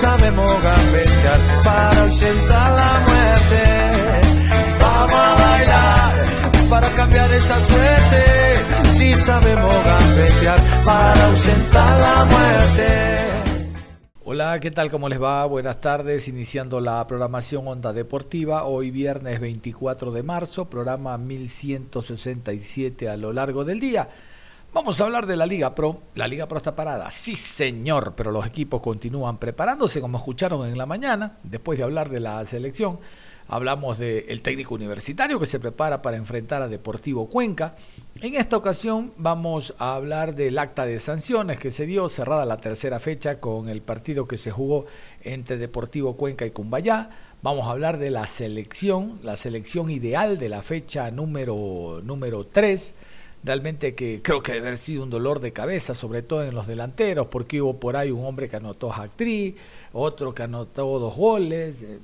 Sabemos gambetear para ausentar la muerte. Vamos a bailar para cambiar esta suerte. Si sabemos gambetear para ausentar la muerte. Hola, ¿qué tal? ¿Cómo les va? Buenas tardes, iniciando la programación Onda Deportiva, hoy viernes 24 de marzo, programa 1167 a lo largo del día. Vamos a hablar de la Liga Pro. La Liga Pro está parada, sí señor, pero los equipos continúan preparándose, como escucharon en la mañana, después de hablar de la selección. Hablamos del técnico universitario que se prepara para enfrentar a Deportivo Cuenca. En esta ocasión vamos a hablar del acta de sanciones que se dio cerrada la tercera fecha con el partido que se jugó entre Deportivo Cuenca y Cumbayá. Vamos a hablar de la selección, la selección ideal de la fecha número, número 3 realmente que creo que debe haber sido un dolor de cabeza, sobre todo en los delanteros, porque hubo por ahí un hombre que anotó actriz, otro que anotó dos goles, eh,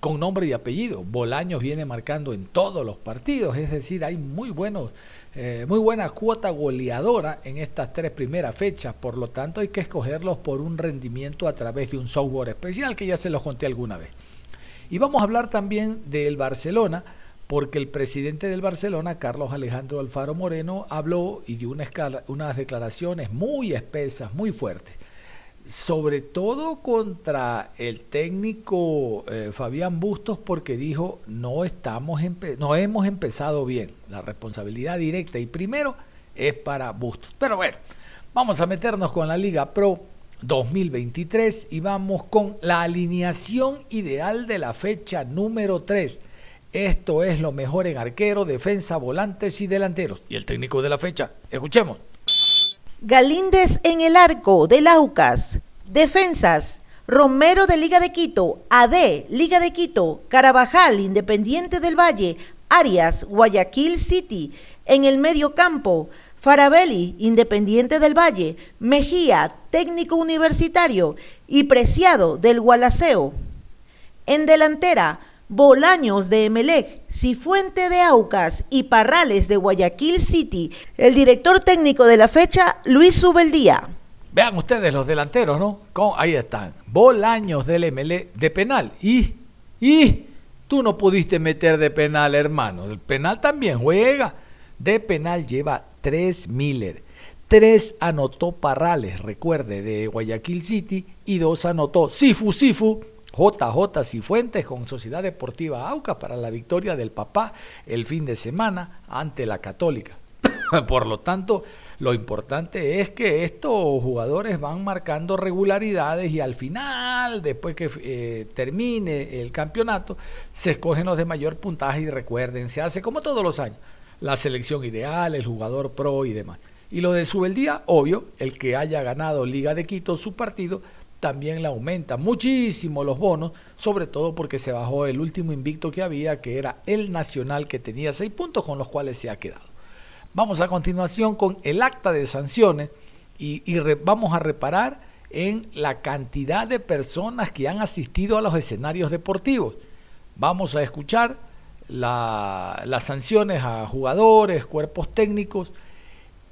con nombre y apellido. Bolaños viene marcando en todos los partidos, es decir, hay muy buenos, eh, muy buena cuota goleadora en estas tres primeras fechas, por lo tanto hay que escogerlos por un rendimiento a través de un software especial que ya se los conté alguna vez. Y vamos a hablar también del Barcelona, porque el presidente del Barcelona, Carlos Alejandro Alfaro Moreno, habló y dio unas declaraciones muy espesas, muy fuertes, sobre todo contra el técnico eh, Fabián Bustos, porque dijo, no, estamos no hemos empezado bien, la responsabilidad directa y primero es para Bustos. Pero bueno, vamos a meternos con la Liga Pro 2023 y vamos con la alineación ideal de la fecha número 3 esto es lo mejor en arquero, defensa, volantes y delanteros. Y el técnico de la fecha. Escuchemos. Galíndez en el arco del Aucas. Defensas. Romero de Liga de Quito, AD, Liga de Quito, Carabajal, Independiente del Valle, Arias, Guayaquil City. En el medio campo, Farabelli, Independiente del Valle, Mejía, técnico universitario y Preciado del Gualaceo. En delantera, Bolaños de Emelec, Cifuente de Aucas y Parrales de Guayaquil City. El director técnico de la fecha, Luis Subeldía. Vean ustedes los delanteros, ¿no? ahí están. Bolaños del Emelec de penal. Y, y, tú no pudiste meter de penal, hermano. El penal también juega. De penal lleva tres Miller. Tres anotó Parrales, recuerde, de Guayaquil City. Y dos anotó Sifu Sifu JJ Cifuentes con Sociedad Deportiva Aucas para la victoria del papá el fin de semana ante la Católica. Por lo tanto, lo importante es que estos jugadores van marcando regularidades y al final, después que eh, termine el campeonato, se escogen los de mayor puntaje y recuerden, se hace como todos los años, la selección ideal, el jugador pro y demás. Y lo de Subeldía, obvio, el que haya ganado Liga de Quito su partido, también le aumenta muchísimo los bonos, sobre todo porque se bajó el último invicto que había, que era el Nacional, que tenía seis puntos con los cuales se ha quedado. Vamos a continuación con el acta de sanciones y, vamos a reparar en la cantidad de personas que han asistido a los escenarios deportivos. Vamos a escuchar las sanciones a jugadores, cuerpos técnicos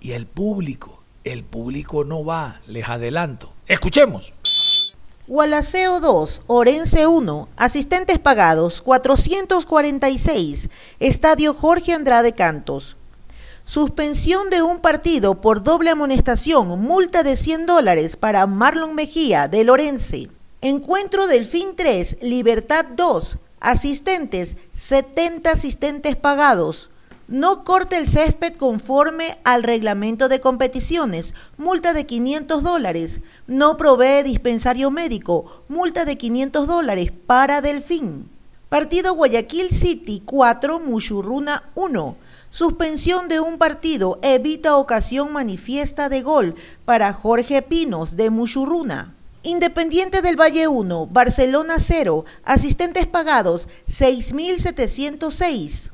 y el público. El público no va, les adelanto. Escuchemos. Gualaceo 2, Orense 1, asistentes pagados 446, Estadio Jorge Andrade Cantos. Suspensión de un partido por doble amonestación, multa de 100 dólares para Marlon Mejía de Lorense. Encuentro del fin 3, Libertad 2, asistentes 70 asistentes pagados, no corte el césped conforme al reglamento de competiciones, multa de 500 dólares. No provee dispensario médico, multa de 500 dólares para Delfín. Partido Guayaquil City 4, Muchurruna 1. Suspensión de un partido evita ocasión manifiesta de gol para Jorge Pinos de Muchurruna. Independiente del Valle 1, Barcelona 0, asistentes pagados 6.706.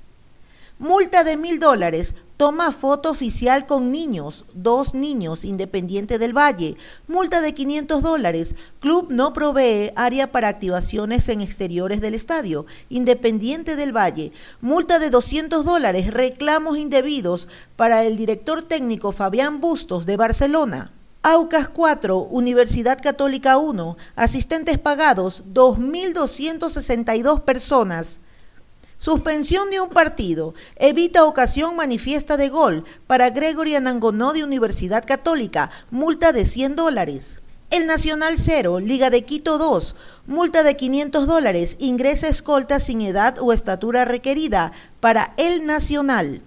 Multa de mil dólares. Toma foto oficial con niños, dos niños, Independiente del Valle. Multa de 500 dólares. Club no provee área para activaciones en exteriores del estadio. Independiente del Valle. Multa de 200 dólares. Reclamos indebidos para el director técnico Fabián Bustos de Barcelona. Aucas 4, Universidad Católica 1, asistentes pagados 2.262 personas. Suspensión de un partido. Evita ocasión manifiesta de gol para Gregory Anangonó de Universidad Católica. Multa de 100 dólares. El Nacional 0, Liga de Quito 2, multa de 500 dólares, ingresa escolta sin edad o estatura requerida para el Nacional.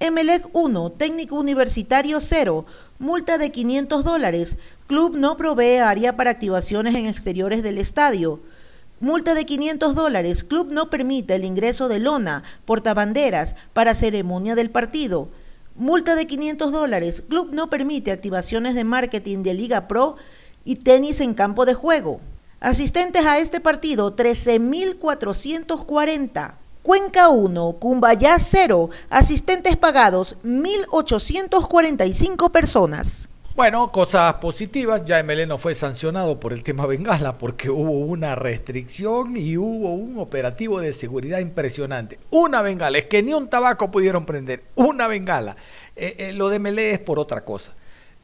Emelec 1, Técnico Universitario 0, multa de 500 dólares, club no provee área para activaciones en exteriores del estadio. Multa de 500 dólares. Club no permite el ingreso de lona, portabanderas, para ceremonia del partido. Multa de 500 dólares. Club no permite activaciones de marketing de Liga Pro y tenis en campo de juego. Asistentes a este partido, 13.440. Cuenca 1, Cumbayá 0. Asistentes pagados, 1.845 personas. Bueno, cosas positivas, ya no fue sancionado por el tema Bengala porque hubo una restricción y hubo un operativo de seguridad impresionante. Una bengala, es que ni un tabaco pudieron prender, una bengala. Eh, eh, lo de Melé es por otra cosa,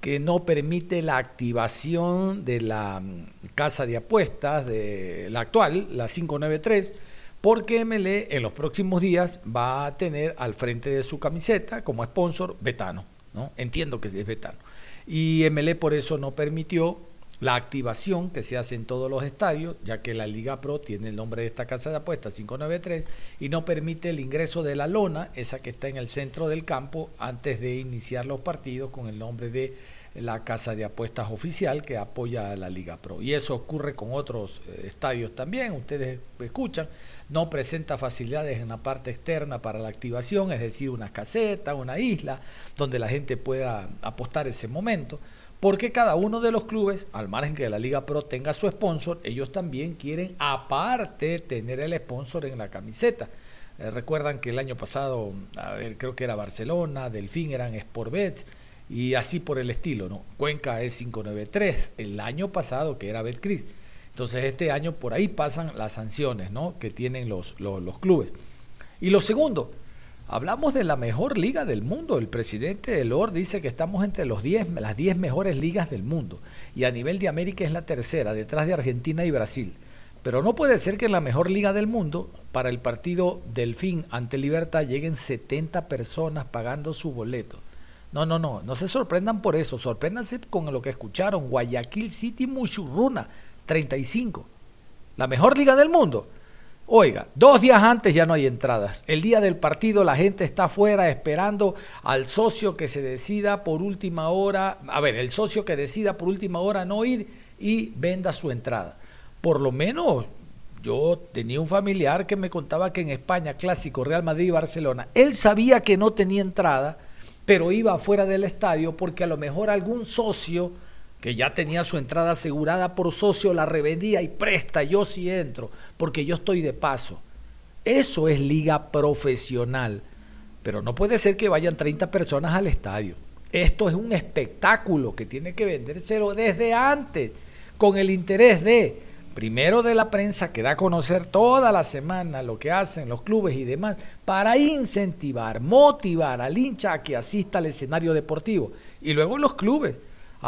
que no permite la activación de la mm, casa de apuestas, de la actual, la 593, porque MLE en los próximos días va a tener al frente de su camiseta como sponsor Betano. ¿no? Entiendo que es Betano y MLE por eso no permitió la activación que se hace en todos los estadios, ya que la Liga Pro tiene el nombre de esta casa de apuestas 593 y no permite el ingreso de la lona, esa que está en el centro del campo, antes de iniciar los partidos con el nombre de la casa de apuestas oficial que apoya a la Liga Pro. Y eso ocurre con otros eh, estadios también, ustedes escuchan, no presenta facilidades en la parte externa para la activación, es decir, una caseta, una isla, donde la gente pueda apostar ese momento, porque cada uno de los clubes, al margen que la Liga Pro tenga su sponsor, ellos también quieren aparte tener el sponsor en la camiseta. Eh, recuerdan que el año pasado, a ver, creo que era Barcelona, Delfín eran Sportbets, y así por el estilo, ¿no? Cuenca es 593, el año pasado que era Betcris. Entonces este año por ahí pasan las sanciones, ¿no? Que tienen los, los, clubes. Y lo segundo, hablamos de la mejor liga del mundo. El presidente de Lord dice que estamos entre los 10, las 10 mejores ligas del mundo. Y a nivel de América es la tercera, detrás de Argentina y Brasil. Pero no puede ser que en la mejor liga del mundo, para el partido Delfín ante Libertad, lleguen 70 personas pagando su boleto. No, no, no, no se sorprendan por eso, sorpréndanse con lo que escucharon, Guayaquil City Muchurruna, 35, la mejor liga del mundo. Oiga, dos días antes ya no hay entradas. El día del partido la gente está afuera esperando al socio que se decida por última hora, a ver, el socio que decida por última hora no ir y venda su entrada. Por lo menos yo tenía un familiar que me contaba que en España, clásico Real Madrid y Barcelona, él sabía que no tenía entrada pero iba afuera del estadio porque a lo mejor algún socio que ya tenía su entrada asegurada por socio la revendía y presta, yo sí entro, porque yo estoy de paso. Eso es liga profesional, pero no puede ser que vayan 30 personas al estadio. Esto es un espectáculo que tiene que vendérselo desde antes, con el interés de primero de la prensa que da a conocer toda la semana lo que hacen los clubes y demás, para incentivar, motivar al hincha a que asista al escenario deportivo. Y luego los clubes,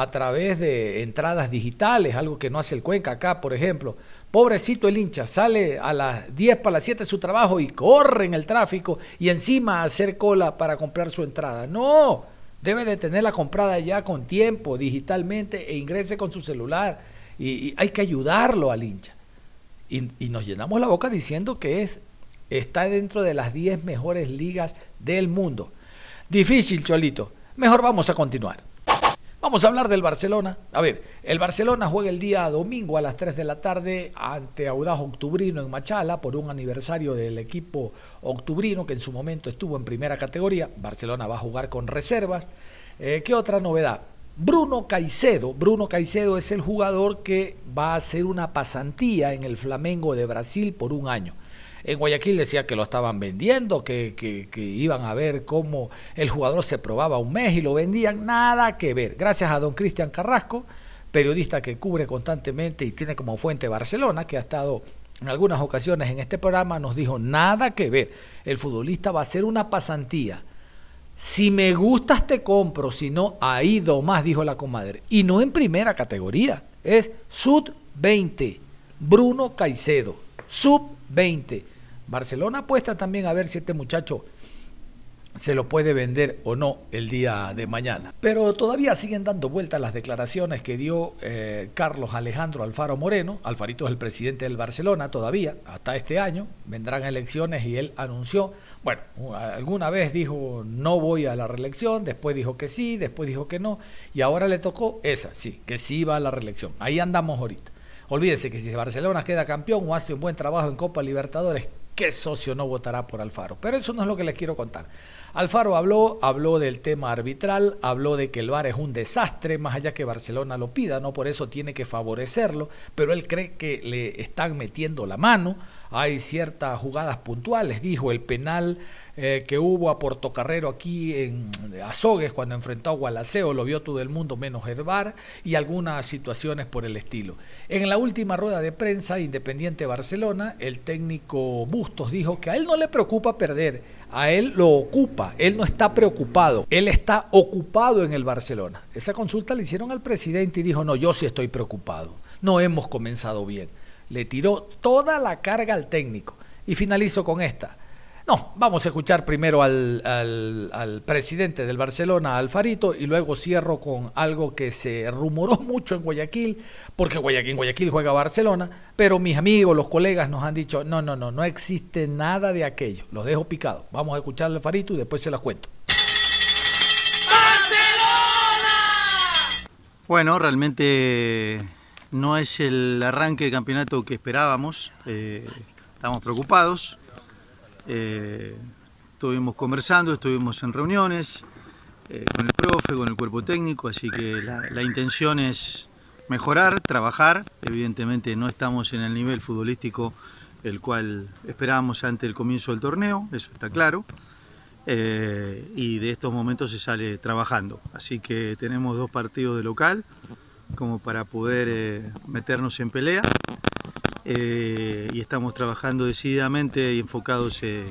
a través de entradas digitales, algo que no hace el Cuenca acá, por ejemplo. Pobrecito el hincha, sale a las 10 para las 7 de su trabajo y corre en el tráfico y encima hacer cola para comprar su entrada. No, debe de tenerla comprada ya con tiempo, digitalmente, e ingrese con su celular y, hay que ayudarlo al hincha. Y, nos llenamos la boca diciendo que es Está dentro de las 10 mejores ligas del mundo. Difícil, Cholito. Mejor vamos a continuar. Vamos a hablar del Barcelona. A ver, el Barcelona juega el día domingo a las 3 de la tarde ante Audaz Octubrino en Machala por un aniversario del equipo Octubrino que en su momento estuvo en primera categoría. Barcelona va a jugar con reservas. Eh, ¿Qué otra novedad? Bruno Caicedo. Bruno Caicedo es el jugador que va a hacer una pasantía en el Flamengo de Brasil por un año. En Guayaquil decía que lo estaban vendiendo, que, que, iban a ver cómo el jugador se probaba un mes y lo vendían. Nada que ver. Gracias a don Cristian Carrasco, periodista que cubre constantemente y tiene como fuente Barcelona, que ha estado en algunas ocasiones en este programa, nos dijo nada que ver. El futbolista va a hacer una pasantía. Si me gustas te compro, si no, ahí más, dijo la comadre. Y no en primera categoría, es sub 20. Bruno Caicedo, sub 20. Barcelona apuesta también a ver si este muchacho se lo puede vender o no el día de mañana. Pero todavía siguen dando vueltas las declaraciones que dio eh, Carlos Alejandro Alfaro Moreno. Alfarito es el presidente del Barcelona todavía, hasta este año. Vendrán elecciones y él anunció, bueno, alguna vez dijo no voy a la reelección, después dijo que sí, después dijo que no, y ahora le tocó esa, sí, que sí va a la reelección. Ahí andamos ahorita. Olvídense que si Barcelona queda campeón o hace un buen trabajo en Copa Libertadores, ¿qué socio no votará por Alfaro? Pero eso no es lo que les quiero contar. Alfaro habló, habló del tema arbitral, habló de que el VAR es un desastre, más allá que Barcelona lo pida, no por eso tiene que favorecerlo, pero él cree que le están metiendo la mano. Hay ciertas jugadas puntuales, dijo el penal eh, que hubo a Portocarrero aquí en Azogues cuando enfrentó a Gualaceo, lo vio todo el mundo menos Edvar y algunas situaciones por el estilo. En la última rueda de prensa, Independiente Barcelona, el técnico Bustos dijo que a él no le preocupa perder, a él lo ocupa, él no está preocupado, él está ocupado en el Barcelona. Esa consulta le hicieron al presidente y dijo, no, yo sí estoy preocupado, no hemos comenzado bien. Le tiró toda la carga al técnico y finalizo con esta. No, vamos a escuchar primero al, al, presidente del Barcelona, Alfarito, y luego cierro con algo que se rumoró mucho en Guayaquil, porque Guayaquil, en Guayaquil juega Barcelona, pero mis amigos, los colegas nos han dicho, no, no, no, no existe nada de aquello. Los dejo picados. Vamos a escuchar al Alfarito y después se las cuento. Bueno, realmente no es el arranque de campeonato que esperábamos. Eh, estamos preocupados eh, estuvimos conversando, estuvimos en reuniones eh, con el profe, con el cuerpo técnico, así que la, intención es mejorar, trabajar. Evidentemente no estamos en el nivel futbolístico el cual esperábamos ante el comienzo del torneo, eso está claro. Eh, y de estos momentos se sale trabajando. Así que tenemos dos partidos de local como para poder meternos en pelea eh, y estamos trabajando decididamente y enfocados eh,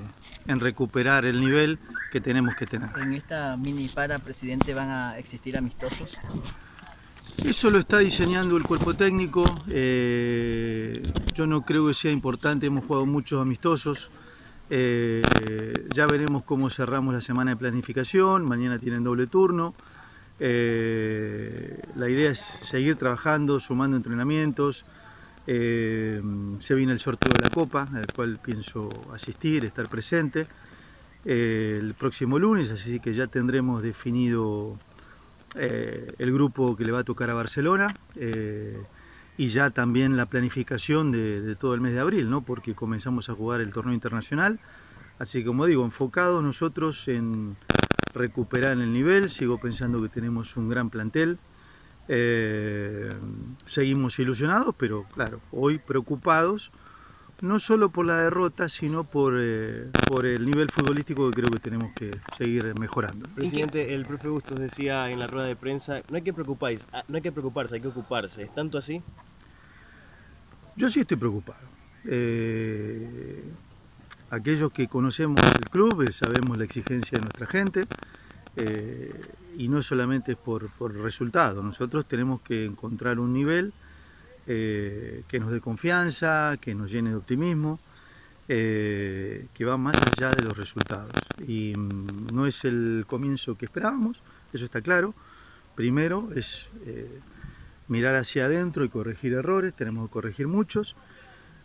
en recuperar el nivel que tenemos que tener. ¿En esta mini para, presidente, van a existir amistosos? Eso lo está diseñando el cuerpo técnico. Eh, yo no creo que sea importante, hemos jugado muchos amistosos. ya veremos cómo cerramos la semana de planificación. Mañana tienen doble turno. la idea es seguir trabajando, sumando entrenamientos, eh, se viene el sorteo de la Copa, al cual pienso asistir, estar presente eh, el próximo lunes, así que ya tendremos definido eh, el grupo que le va a tocar a Barcelona y ya también la planificación de, todo el mes de abril, ¿no? porque comenzamos a jugar el torneo internacional. Así que como digo, enfocados nosotros en recuperar el nivel, sigo pensando que tenemos un gran plantel. Eh, seguimos ilusionados, pero claro, hoy preocupados, no solo por la derrota, sino por, eh, por el nivel futbolístico que creo que tenemos que seguir mejorando. Presidente, el profe Bustos decía en la rueda de prensa, no hay que preocuparse, ah, no hay que preocuparse, hay que ocuparse. ¿Es tanto así? Yo sí estoy preocupado. Eh, aquellos que conocemos el club sabemos la exigencia de nuestra gente y no solamente por, por resultados, nosotros tenemos que encontrar un nivel eh, que nos dé confianza, que nos llene de optimismo, eh, que va más allá de los resultados. Y mm, no es el comienzo que esperábamos, eso está claro. Primero es eh, mirar hacia adentro y corregir errores, tenemos que corregir muchos.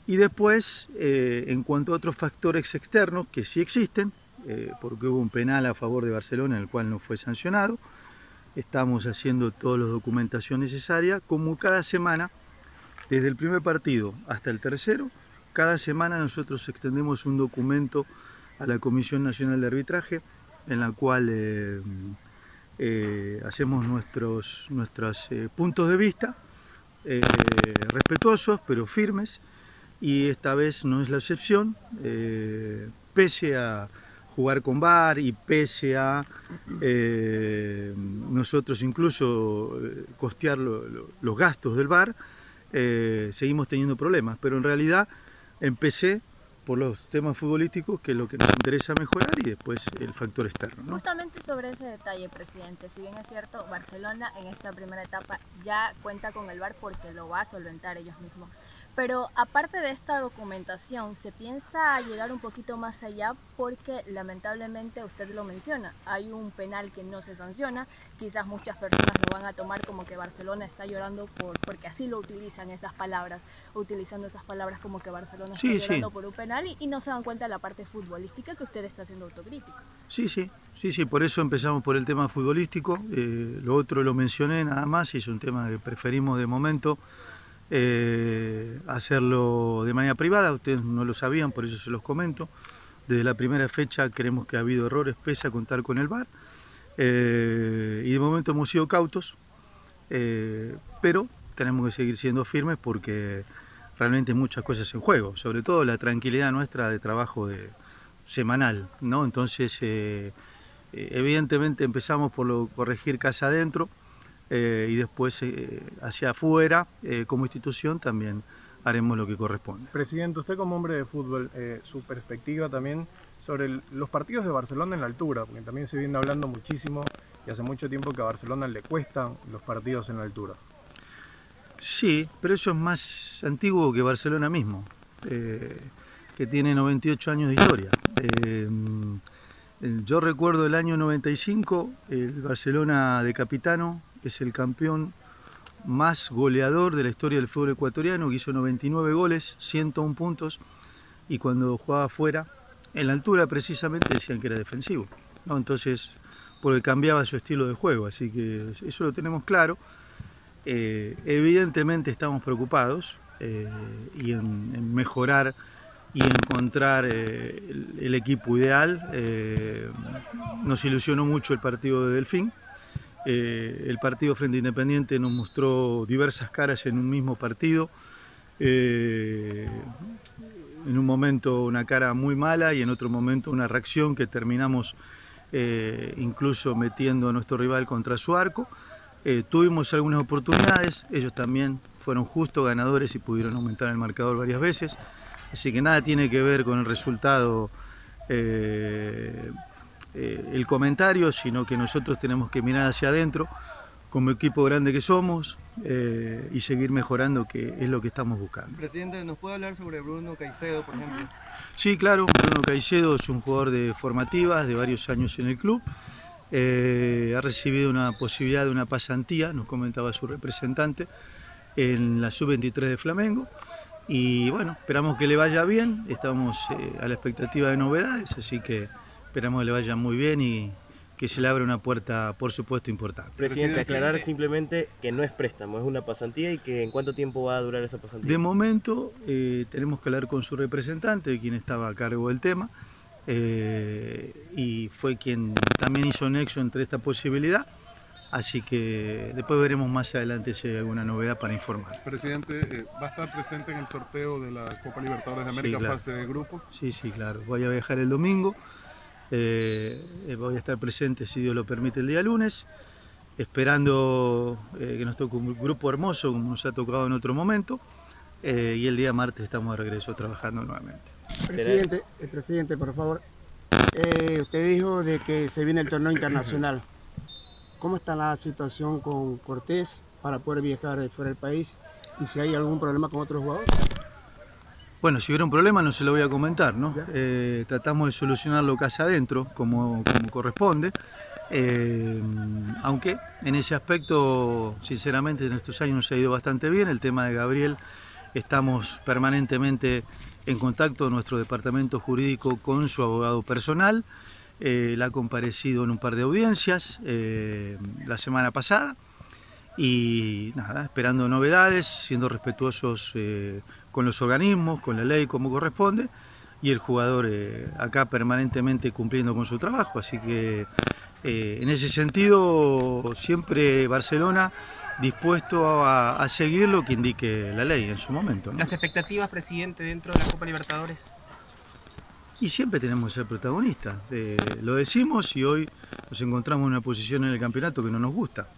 Y después, en cuanto a otros factores externos que sí existen, eh, porque hubo un penal a favor de Barcelona en el cual no fue sancionado, estamos haciendo toda la documentación necesaria, como cada semana, desde el primer partido hasta el tercero, cada semana nosotros extendemos un documento a la Comisión Nacional de Arbitraje, en la cual eh, eh, hacemos nuestros, nuestros puntos de vista, respetuosos pero firmes, y esta vez no es la excepción, pese a jugar con VAR y pese a nosotros incluso costear los gastos del VAR, seguimos teniendo problemas, pero en realidad empecé por los temas futbolísticos, que es lo que nos interesa mejorar, y después el factor externo. Justamente sobre ese detalle, presidente, si bien es cierto, Barcelona en esta primera etapa ya cuenta con el VAR porque lo va a solventar ellos mismos. Pero aparte de esta documentación, ¿se piensa llegar un poquito más allá? Porque lamentablemente usted lo menciona, hay un penal que no se sanciona, quizás muchas personas lo van a tomar como que Barcelona está llorando por, porque así lo utilizan esas palabras, utilizando esas palabras como que Barcelona está llorando por un penal y, no se dan cuenta de la parte futbolística que usted está haciendo autocrítico. Sí, sí, sí, sí, por eso empezamos por el tema futbolístico, eh, lo otro lo mencioné nada más y es un tema que preferimos de momento eh, hacerlo de manera privada, ustedes no lo sabían, por eso se los comento. Desde la primera fecha creemos que ha habido errores, pese a contar con el VAR, eh, y de momento hemos sido cautos, eh, pero tenemos que seguir siendo firmes porque realmente hay muchas cosas en juego, sobre todo la tranquilidad nuestra de trabajo de, semanal, ¿no? Entonces, evidentemente empezamos por lo corregir casa adentro, eh, y después eh, hacia afuera, eh, como institución, también haremos lo que corresponde. Presidente, usted como hombre de fútbol, su perspectiva también sobre los partidos de Barcelona en la altura, porque también se viene hablando muchísimo y hace mucho tiempo que a Barcelona le cuestan los partidos en la altura. Sí, pero eso es más antiguo que Barcelona mismo, que tiene 98 años de historia. yo recuerdo el año 95, el Barcelona de Capitano es el campeón más goleador de la historia del fútbol ecuatoriano, que hizo 99 goles, 101 puntos, y cuando jugaba afuera, en la altura precisamente decían que era defensivo. ¿no? Entonces, porque cambiaba su estilo de juego, así que eso lo tenemos claro. Eh, evidentemente estamos preocupados eh, y en, mejorar y encontrar eh, el, el, equipo ideal. nos ilusionó mucho el partido de Delfín eh, el partido Frente Independiente nos mostró diversas caras en un mismo partido. Eh, en un momento una cara muy mala y en otro momento una reacción que terminamos eh, incluso metiendo a nuestro rival contra su arco. tuvimos algunas oportunidades, ellos también fueron justos ganadores y pudieron aumentar el marcador varias veces. Así que nada tiene que ver con el resultado eh, el comentario, sino que nosotros tenemos que mirar hacia adentro como equipo grande que somos eh, y seguir mejorando, que es lo que estamos buscando. Presidente, ¿nos puede hablar sobre Bruno Caicedo, por ejemplo? Sí, claro, Bruno Caicedo es un jugador de formativas, de varios años en el club. Eh, ha recibido una posibilidad de una pasantía, nos comentaba su representante, en la sub-23 de Flamengo. Y bueno, esperamos que le vaya bien, estamos a la expectativa de novedades, así que Esperamos que le vaya muy bien y que se le abra una puerta, por supuesto, importante. Presidente, aclarar simplemente que no es préstamo, es una pasantía y que en cuánto tiempo va a durar esa pasantía. De momento eh, tenemos que hablar con su representante, quien estaba a cargo del tema, eh, y fue quien también hizo nexo entre esta posibilidad. Así que después veremos más adelante si hay alguna novedad para informar. Presidente, eh, ¿va a estar presente en el sorteo de la Copa Libertadores de América fase de grupo? Sí, sí, claro. Voy a viajar el domingo. Eh, voy a estar presente, si Dios lo permite, el día lunes, esperando eh, que nos toque un grupo hermoso, como nos ha tocado en otro momento, eh, y el día martes estamos de regreso trabajando nuevamente. Presidente, el presidente, por favor, usted dijo de que se viene el torneo internacional. ¿Cómo está la situación con Cortés para poder viajar fuera del país? ¿Y si hay algún problema con otros jugadores? Bueno, si hubiera un problema no se lo voy a comentar, ¿no? Eh, tratamos de solucionarlo casa adentro, como, corresponde. Eh, aunque en ese aspecto, sinceramente, en estos años nos ha ido bastante bien. El tema de Gabriel Estamos permanentemente en contacto nuestro departamento jurídico con su abogado personal. Eh, él ha comparecido en un par de audiencias eh, la semana pasada y nada, esperando novedades, siendo respetuosos con los organismos, con la ley como corresponde y el jugador acá permanentemente cumpliendo con su trabajo. Así que en ese sentido siempre Barcelona dispuesto a, seguir lo que indique la ley en su momento. ¿Las expectativas, presidente, dentro de la Copa Libertadores? Y siempre tenemos que ser protagonistas. Eh, lo decimos y hoy nos encontramos en una posición en el campeonato que no nos gusta.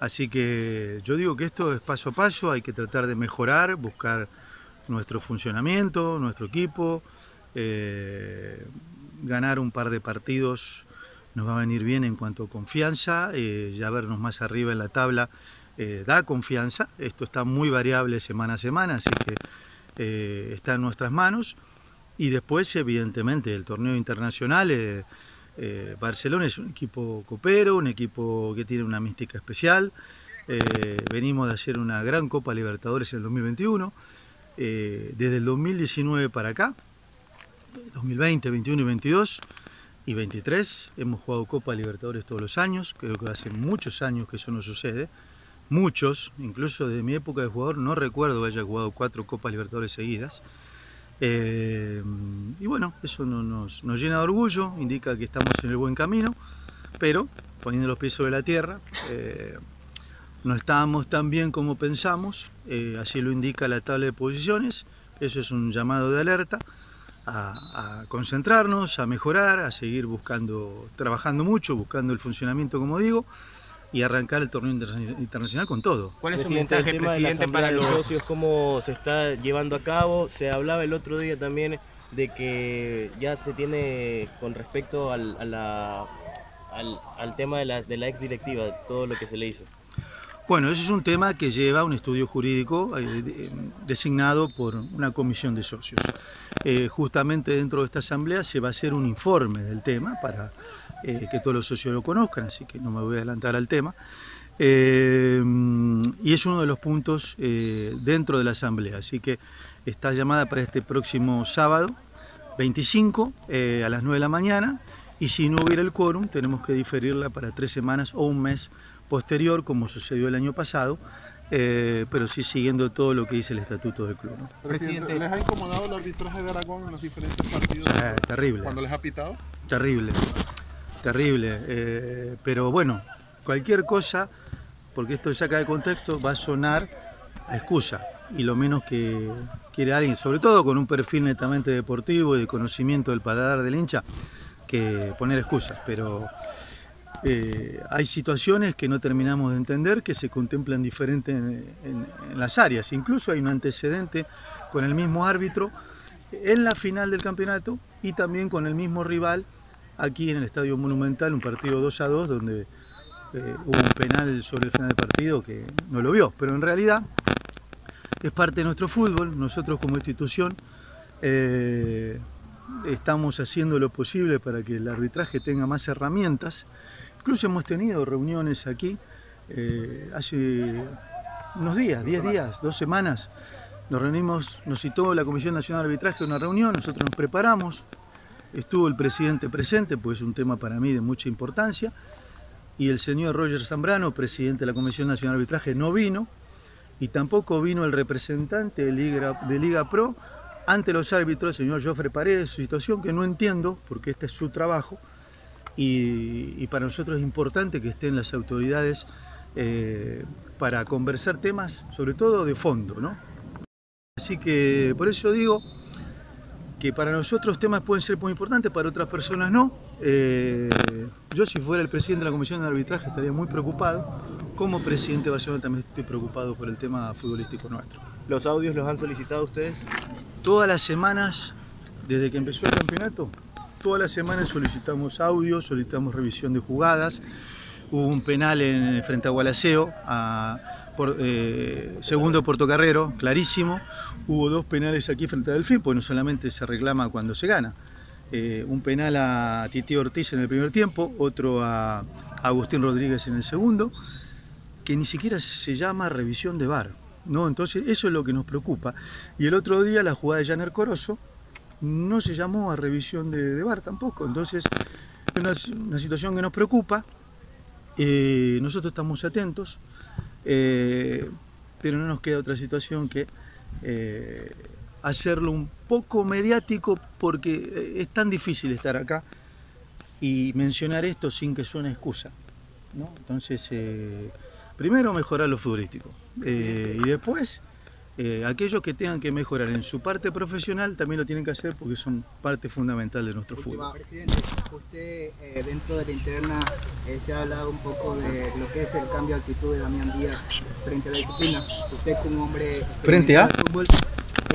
Así que yo digo que esto es paso a paso, hay que tratar de mejorar, buscar nuestro funcionamiento, nuestro equipo, eh, ganar un par de partidos nos va a venir bien en cuanto a confianza, eh, ya vernos más arriba en la tabla eh, da confianza. Esto está muy variable semana a semana, así que eh, está en nuestras manos. Y después, evidentemente, el torneo internacional, Barcelona es un equipo copero, un equipo que tiene una mística especial. venimos de hacer una gran Copa Libertadores en el 2021. Desde el 2019 para acá, 2020, 21 y 22 y 23, hemos jugado Copa Libertadores todos los años. Creo que hace muchos años que eso no sucede muchos, incluso de mi época de jugador, no recuerdo que haya jugado cuatro Copas Libertadores seguidas. Eh, y bueno, eso nos, llena de orgullo, indica que estamos en el buen camino, pero poniendo los pies sobre la tierra, eh, no estábamos tan bien como pensamos, eh, así lo indica la tabla de posiciones, eso es un llamado de alerta. A, a, concentrarnos, a mejorar, a seguir buscando, trabajando mucho, buscando el funcionamiento, como digo, y arrancar el torneo internacional con todo. ¿Cuál es su mensaje, el tema presidente, de para los socios? ¿Cómo se está llevando a cabo? Se hablaba el otro día también de que ya se tiene con respecto al, a la, al, tema de la, de la ex directiva, todo lo que se le hizo. Bueno, ese es un tema que lleva un estudio jurídico eh, designado por una comisión de socios. Eh, justamente dentro de esta asamblea se va a hacer un informe del tema para eh, que todos los socios lo conozcan, así que no me voy a adelantar al tema. Eh, y es uno de los puntos eh, dentro de la Asamblea, así que está llamada para este próximo sábado 25 a las 9 de la mañana y si no hubiera el quórum tenemos que diferirla para tres semanas o un mes posterior como sucedió el año pasado pero sí siguiendo todo lo que dice el estatuto del club. Presidente, ¿les ha incomodado el arbitraje de Aragón en los diferentes partidos? terrible. ¿Cuando les ha pitado? Terrible terrible. Eh, pero bueno, cualquier cosa, porque esto saca de contexto, va a sonar a excusa. Y lo menos que quiere alguien, sobre todo con un perfil netamente deportivo y de conocimiento del paladar del hincha, que poner excusas. Pero eh, hay situaciones que no terminamos de entender, que se contemplan diferentes en, las áreas. Incluso hay un antecedente con el mismo árbitro en la final del campeonato y también con el mismo rival aquí en el Estadio Monumental, un partido 2 a 2, donde eh, hubo un penal sobre el final del partido que no lo vio, pero en realidad es parte de nuestro fútbol, nosotros como institución eh, estamos haciendo lo posible para que el arbitraje tenga más herramientas, incluso hemos tenido reuniones aquí eh, hace unos días, 10 días, dos semanas, nos reunimos, nos citó la Comisión Nacional de Arbitraje a una reunión, nosotros nos preparamos, Estuvo el presidente presente, pues es un tema para mí de mucha importancia, y el señor Roger Zambrano, presidente de la Comisión Nacional de Arbitraje, no vino, y tampoco vino el representante de Liga, de Liga Pro ante los árbitros, el señor Joffre Paredes, situación que no entiendo, porque este es su trabajo, y, para nosotros es importante que estén las autoridades eh, para conversar temas, sobre todo de fondo, ¿no? Así que por eso digo que para nosotros temas pueden ser muy importantes, para otras personas no. Eh, yo si fuera el presidente de la Comisión de Arbitraje estaría muy preocupado. Como presidente de Barcelona también estoy preocupado por el tema futbolístico nuestro. ¿Los audios los han solicitado ustedes? Todas las semanas, desde que empezó el campeonato, todas las semanas solicitamos audios, solicitamos revisión de jugadas. Hubo un penal en, frente a Gualaceo, a, por, eh, segundo Portocarrero, clarísimo. Hubo dos penales aquí frente a Delfín, porque no solamente se reclama cuando se gana. Eh, un penal a Titi Ortiz en el primer tiempo, otro a Agustín Rodríguez en el segundo, que ni siquiera se llama revisión de VAR. ¿no? Entonces eso es lo que nos preocupa. Y el otro día la jugada de Janer Corozo no se llamó a revisión de, de VAR tampoco. Entonces es una, situación que nos preocupa. Eh, nosotros estamos atentos, eh, pero no nos queda otra situación que eh, hacerlo un poco mediático porque es tan difícil estar acá y mencionar esto sin que suene excusa. ¿no? Entonces, primero mejorar lo futbolístico y después eh, aquellos que tengan que mejorar en su parte profesional también lo tienen que hacer porque son parte fundamental de nuestro fútbol. Presidente, usted eh, dentro de la interna eh, se ha hablado un poco de lo que es el cambio de actitud de Damián Díaz frente a la disciplina. Usted como hombre ¿Frente a? fútbol,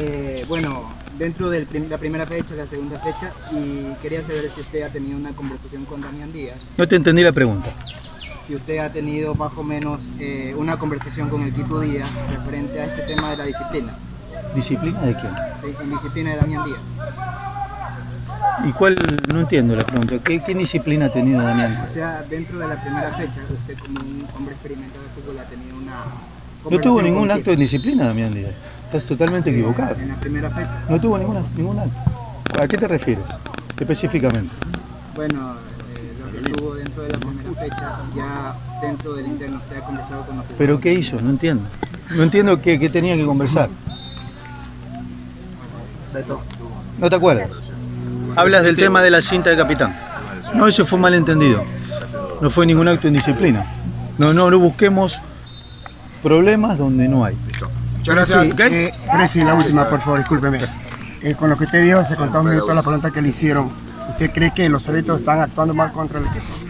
eh, bueno, dentro de la primera fecha, la segunda fecha, y quería saber si usted ha tenido una conversación con Damián Díaz, No te entendí la pregunta. Si usted ha tenido más o menos eh, una conversación con el Quito Díaz referente a este tema de la disciplina, ¿Disciplina de quién? en disciplina de Damián Díaz. ¿Y cuál? No entiendo la pregunta. ¿Qué, qué disciplina ha tenido Damián? O sea, dentro de la primera fecha, usted como un hombre experimentado de fútbol ha tenido una... No tuvo ningún acto de disciplina, Damián Díaz. Estás totalmente equivocado. En la primera fecha. No tuvo ninguna, ningún acto. ¿A qué te refieres específicamente? Bueno, eh, lo que tuvo dentro de la primera fecha, ya dentro del interno usted ha conversado con los ¿Pero qué hizo? No entiendo. No entiendo qué, qué tenía que conversar. ¿No te acuerdas? Hablas del tema de la cinta del capitán. No, eso fue un malentendido. No fue ningún acto de indisciplina. No, no, no busquemos problemas donde no hay. Muchas gracias. Eh, Presi, la última, por favor, discúlpeme. Eh, con lo que usted dijo, se contó un minuto la pregunta que le hicieron. ¿Usted cree que los árbitros están actuando mal contra el equipo?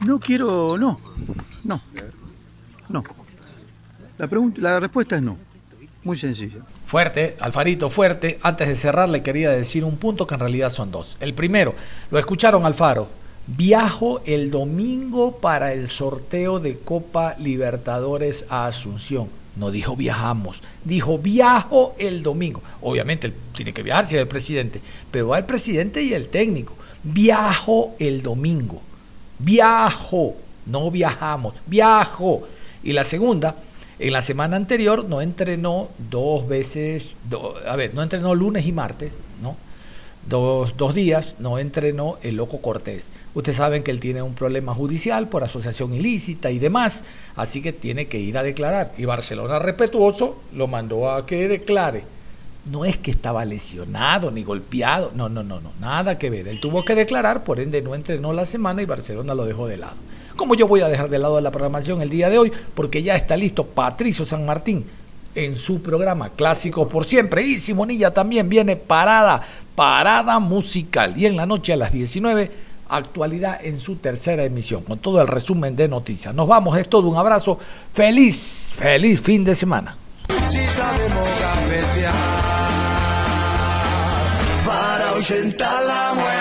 No quiero, no, no, no. La, pregunta, la respuesta es no. Muy sencilla. Fuerte, Alfarito, fuerte. Antes de cerrar, le quería decir un punto que en realidad son dos. El primero, lo escucharon Alfaro. Viajo el domingo para el sorteo de Copa Libertadores a Asunción. No dijo viajamos, dijo viajo el domingo. Obviamente tiene que viajar si es el presidente, pero va el presidente y el técnico. Viajo el domingo. Viajo, no viajamos, viajo. Y la segunda, en la semana anterior no entrenó dos veces, a ver, no entrenó lunes y martes, ¿no? Dos, dos días no entrenó el loco Cortés. Ustedes saben que él tiene un problema judicial por asociación ilícita y demás, así que tiene que ir a declarar. Y Barcelona, respetuoso, lo mandó a que declare. No es que estaba lesionado ni golpeado, no, no, no, no, nada que ver. Él tuvo que declarar, por ende no entrenó la semana y Barcelona lo dejó de lado. Como yo voy a dejar de lado la programación el día de hoy, porque ya está listo Patricio San Martín en su programa Clásico por Siempre. Y Simonilla también viene parada, parada musical. Y en la noche a las 19, actualidad en su tercera emisión, con todo el resumen de noticias. Nos vamos, es todo un abrazo. Feliz, feliz fin de semana. Si gambetear para ahuyentar la muerte.